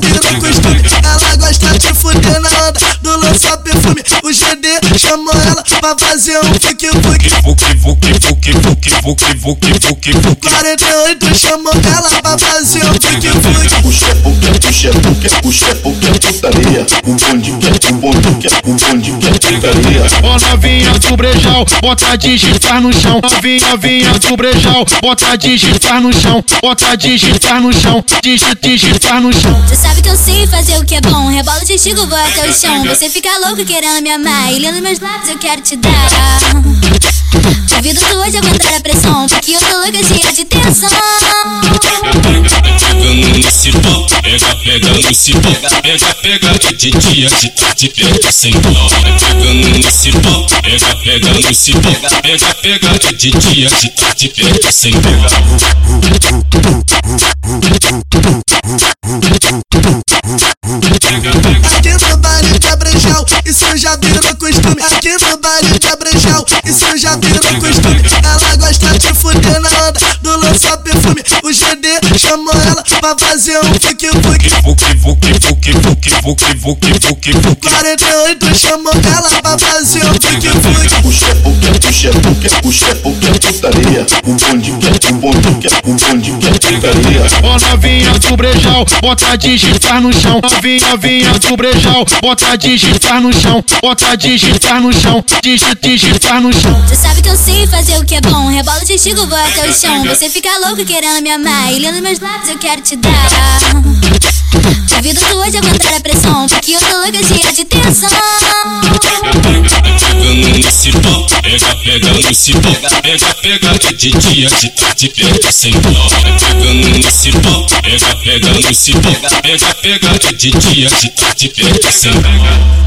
virou costume. Ela gosta de fuder na onda do lança perfume. O GD chamou ela pra fazer um fuque, fuque, fuque. 48 chamou ela pra fazer um fuque fuque. Puxa, puxa, puxa, puxa, puxa, puxa, putaria. Um bonde que é um bonde que é um bonde que é putaria. Ó novinha do brejal, bota digitar no chão. Novinha, novinha do brejal, bota digitar no chão. Bota digitar no chão, digi- digitar no chão. Você sabe que eu sei fazer o que é bom. Rebola o testigo, vou até o chão. Você fica louco querendo me amar. E lendo meus lábios eu quero te dar. Duvido tu hoje aguentar a pressão. Porque eu tô louca cheia de tensão. Pegando no pega, pega no cipó, pega, pega de dia, de tarde, pega sem dó. Pegando no cipó, pega, pega no cipó, pega, pega de dia, de tarde, pega sem dó. Aqui no baile de Abrejal, isso já virou costume. Aqui no baile de Abrejal, isso já virou costume. Ela gosta Chamou ela pra fazer um fuque fuque. Fuque, fuque, fuque, fuque, fuque, fuque, fuque, fuque. 48 chamou ela pra fazer um fuque fuque. Puxa, puxa, puxa, puxa, puxa, puxa, putaria. Um bonde que é um bonde que um bonde que é putaria. Ó novinha do brejal, bota digitar no chão. Novinha, novinha do brejal, bota digitar no chão. Bota digitar no chão, digi- digitar no chão. Que eu sei fazer o que é bom. Rebola o testigo, vou até o chão. Você fica louco querendo me amar. E lendo meus lábios eu quero te dar. Duvido tu hoje aguentar a pressão. Porque eu tô louca cheia de tensão. Pegando no cipó, pega, pega no cipó, pega, pega de dia, de tarde, pega sem dó. Pegando no cipó, pega, pega no cipó, pega, pega de dia, de tarde, pega sem dó.